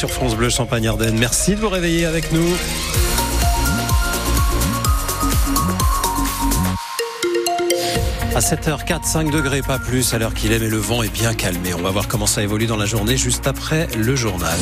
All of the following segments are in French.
sur France Bleu Champagne-Ardenne. Merci de vous réveiller avec nous. À 7h04, 5 degrés, pas plus à l'heure qu'il est, mais le vent est bien calmé. On va voir comment ça évolue dans la journée juste après le journal.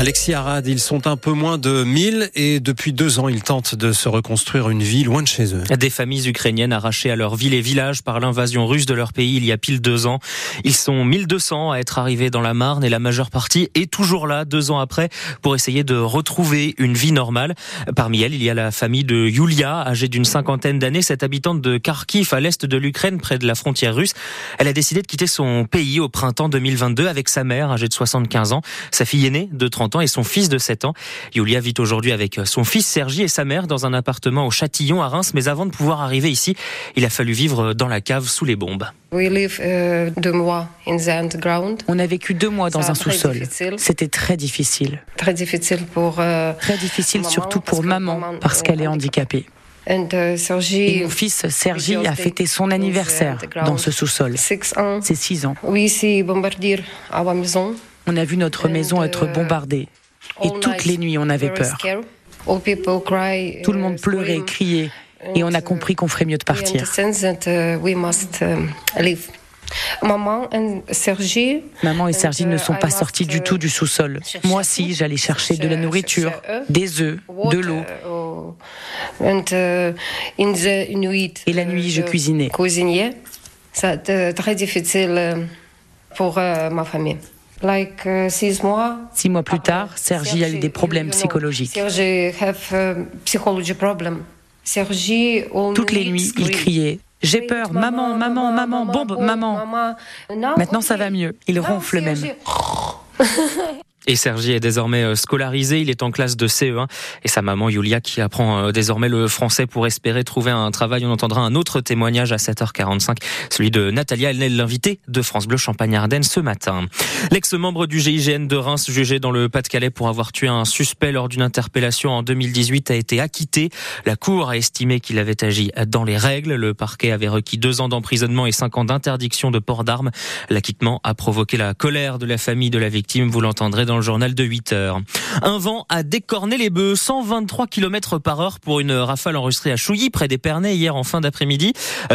Alexis Arad, ils sont un peu moins de 1000 et depuis deux ans, ils tentent de se reconstruire une vie loin de chez eux. Des familles ukrainiennes arrachées à leur ville et village par l'invasion russe de leur pays il y a pile deux ans. Ils sont 1200 à être arrivés dans la Marne et la majeure partie est toujours là deux ans après pour essayer de retrouver une vie normale. Parmi elles, il y a la famille de Yulia, âgée d'une cinquantaine d'années, cette habitante de Kharkiv à l'est de l'Ukraine, près de la frontière russe. Elle a décidé de quitter son pays au printemps 2022 avec sa mère, âgée de 75 ans, sa fille aînée de 30 ans et son fils de 7 ans. Yulia vit aujourd'hui avec son fils Sergi et sa mère dans un appartement au Châtillon à Reims, mais avant de pouvoir arriver ici, il a fallu vivre dans la cave sous les bombes. Uh, On a vécu deux mois dans un sous-sol. C'était très difficile. Très difficile pour. Euh, très difficile surtout pour maman parce qu'elle est handicapée. Et mon fils Sergi a fêté son anniversaire dans ce sous-sol. C'est six ans. On a vu notre maison être uh, bombardée. Et toutes les nuits, on avait peur. Tout le monde pleurait, criait. Et on a compris qu'on ferait mieux de partir. Maman et Sergi, Maman et Sergi ne sont pas sortis du tout du sous-sol. Moi aussi, j'allais chercher de la nourriture, des œufs, de l'eau. Et la nuit, je cuisinais. C'était très difficile pour euh, ma famille. Like, uh, six mois. Six mois plus tard, Sergi a eu des problèmes psychologiques. Toutes les nuits, il criait J'ai peur, maman, maman, maman, bombe, maman. Maintenant, ça va mieux. Il ronfle même. Et Sergi est désormais euh, scolarisé, il est en classe de CE1 et sa maman Yulia qui apprend euh, désormais le français pour espérer trouver un travail. On entendra un autre témoignage à 7h45, celui de Natalia Elnel, l'invitée de France Bleu Champagne-Ardenne ce matin. L'ex-membre du GIGN de Reims, jugé dans le Pas-de-Calais pour avoir tué un suspect lors d'une interpellation en 2018, a été acquitté. La Cour a estimé qu'il avait agi dans les règles. Le parquet avait requis deux ans d'emprisonnement et cinq ans d'interdiction de port d'armes. L'acquittement a provoqué la colère de la famille de la victime. Vous l'entendrez dans journal de 8 heures. Un vent a décorné les bœufs, 123 km par heure pour une rafale enregistrée à Chouilly, près d'Épernay, hier en fin d'après-midi.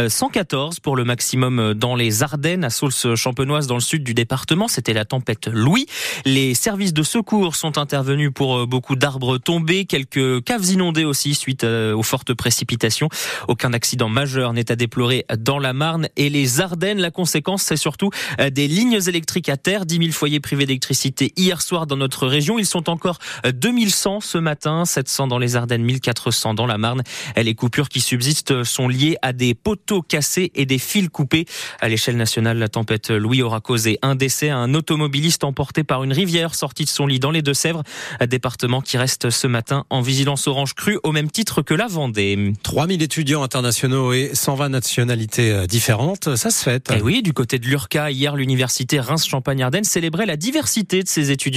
114 euh, pour le maximum dans les Ardennes, à Saulce-Champenoise, dans le sud du département. C'était la tempête Louis. Les services de secours sont intervenus pour euh, beaucoup d'arbres tombés, quelques caves inondées aussi suite euh, aux fortes précipitations. Aucun accident majeur n'est à déplorer dans la Marne et les Ardennes. La conséquence, c'est surtout des lignes électriques à terre, 10 000 foyers privés d'électricité hier soir dans notre région. Ils sont encore 2100 ce matin, 700 dans les Ardennes, 1400 dans la Marne. Les coupures qui subsistent sont liées à des poteaux cassés et des fils coupés. À l'échelle nationale, la tempête Louis aura causé un décès à un automobiliste emporté par une rivière sorti de son lit dans les Deux-Sèvres, un département qui reste ce matin en vigilance orange crue au même titre que la Vendée. 3000 étudiants internationaux et 120 nationalités euh, différentes, ça se fait. Et eh oui, du côté de l'URCA, hier, l'université Reims-Champagne-Ardenne célébrait la diversité de ses étudiants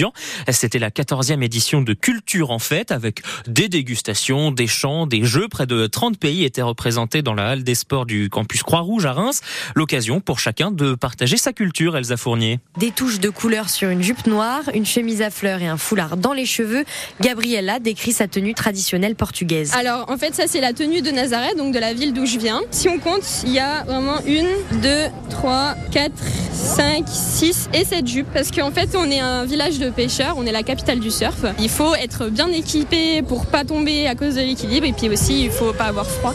c'était la 14e édition de Culture en fête avec des dégustations, des chants, des jeux. Près de 30 pays étaient représentés dans la halle des sports du campus Croix-Rouge à Reims. L'occasion pour chacun de partager sa culture, Elsa Fournier. Des touches de couleur sur une jupe noire, une chemise à fleurs et un foulard dans les cheveux. Gabriella décrit sa tenue traditionnelle portugaise. Alors en fait ça c'est la tenue de Nazareth, donc de la ville d'où je viens. Si on compte, il y a vraiment une, deux, trois, quatre, cinq, six et sept jupes parce qu'en fait on est un village de on est la capitale du surf. Il faut être bien équipé pour pas tomber à cause de l'équilibre et puis aussi il faut pas avoir froid.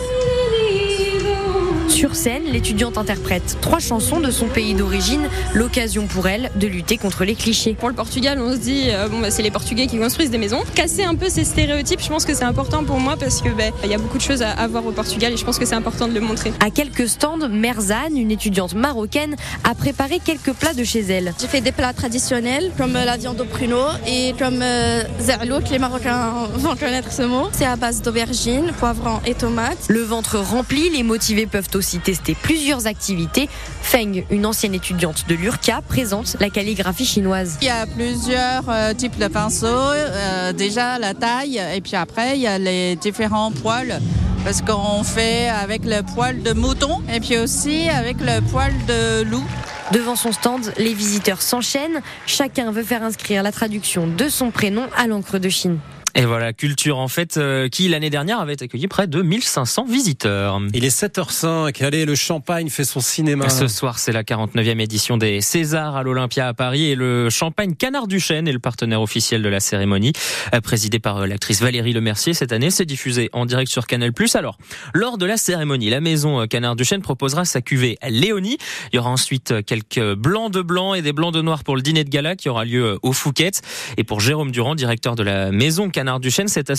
Sur scène, l'étudiante interprète trois chansons de son pays d'origine, l'occasion pour elle de lutter contre les clichés. Pour le Portugal, on se dit, euh, bon, bah, c'est les Portugais qui construisent des maisons. Casser un peu ces stéréotypes, je pense que c'est important pour moi parce que bah, il y a beaucoup de choses à, voir au Portugal et je pense que c'est important de le montrer. À quelques stands, Merzane, une étudiante marocaine, a préparé quelques plats de chez elle. J'ai fait des plats traditionnels comme la viande au pruneau et comme euh, que les Marocains vont connaître ce mot. C'est à base d'aubergines, poivrons et tomates. Le ventre rempli, les motivés peuvent aussi aussi testé plusieurs activités. Feng, une ancienne étudiante de l'URCA, présente la calligraphie chinoise. Il y a plusieurs euh, types de pinceaux. Euh, déjà la taille, et puis après, il y a les différents poils. Parce qu'on fait avec le poil de mouton et puis aussi avec le poil de loup. Devant son stand, les visiteurs s'enchaînent. Chacun veut faire inscrire la traduction de son prénom à l'encre de Chine. Et voilà, Culture en fait, euh, qui l'année dernière avait accueilli près de 1500 visiteurs. Il est 7h05, allez, le Champagne fait son cinéma. Ce soir, c'est la 49e édition des Césars à l'Olympia à Paris et le Champagne Canard du Chêne est le partenaire officiel de la cérémonie, euh, présidé par euh, l'actrice Valérie Lemercier. Cette année, c'est diffusé en direct sur Canal+. Alors, lors de la cérémonie, la maison Canard du Chêne proposera sa cuvée Léonie. Il y aura ensuite quelques blancs de blanc et des blancs de noir pour le dîner de gala qui aura lieu au Fouquet. Et pour Jérôme Durand, directeur de la maison Canard Canard Duchesne, cette,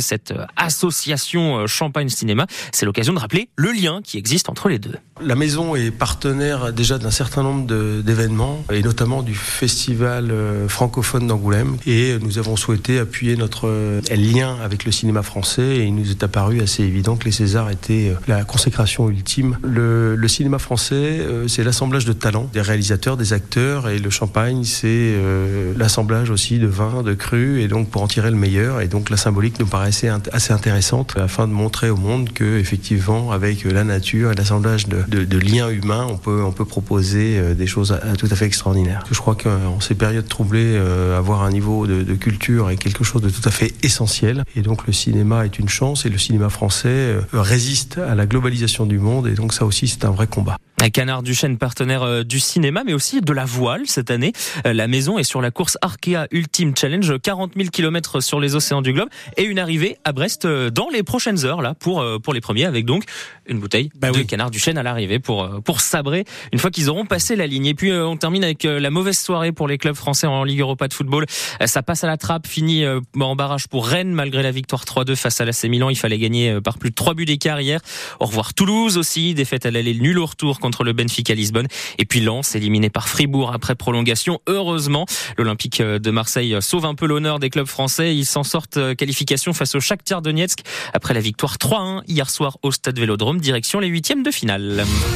cette euh, association euh, Champagne Cinéma, c'est l'occasion de rappeler le lien qui existe entre les deux. La maison est partenaire déjà d'un certain nombre d'événements, et notamment du festival euh, francophone d'Angoulême. Et nous avons souhaité appuyer notre lien avec le cinéma français, et il nous est apparu assez évident que les Césars étaient la consécration ultime. Le, le cinéma français, c'est l'assemblage de talents, des réalisateurs, des acteurs, et le champagne, c'est l'assemblage aussi de vins, de crus, et donc pour en tirer le meilleur. Et donc la symbolique nous paraissait assez intéressante afin de montrer au monde que effectivement avec la nature et l'assemblage de, liens humains, on peut, on peut proposer euh, des choses tout à fait extraordinaires. Je crois qu'en ces périodes troublées, euh, avoir un niveau de, culture est quelque chose de tout à fait essentiel. Et donc le cinéma est une chance et le cinéma français euh, résiste à la globalisation du monde. Et donc ça aussi c'est un vrai combat. Canard Duchesne, partenaire euh, du cinéma, mais aussi de la voile cette année. La maison est sur la course Arkea Ultimate Challenge, 40 000 km sur les océans du globe et une arrivée à Brest euh, dans les prochaines heures là pour pour les premiers avec donc une bouteille bah de Canard Duchesne à l'arrivée pour pour sabrer une fois qu'ils auront passé la ligne. Et puis on termine avec la mauvaise soirée pour les clubs français en Ligue Europa de football. Ça passe à la trappe, fini en barrage pour Rennes malgré la victoire 3-2 face à l'AC Milan. Il fallait gagner par plus de 3 buts d'écart hier. Au revoir Toulouse aussi, défaite à l'aller nul au retour contre contre le Benfica Lisbonne. Et puis Lens, éliminé par Fribourg après prolongation. Heureusement, l'Olympique de Marseille sauve un peu l'honneur des clubs français. Ils s'en sortent euh, qualification face au Shakhtar Donetsk après la victoire 3-1 hier soir au Stade Vélodrome, direction les huitièmes de finale.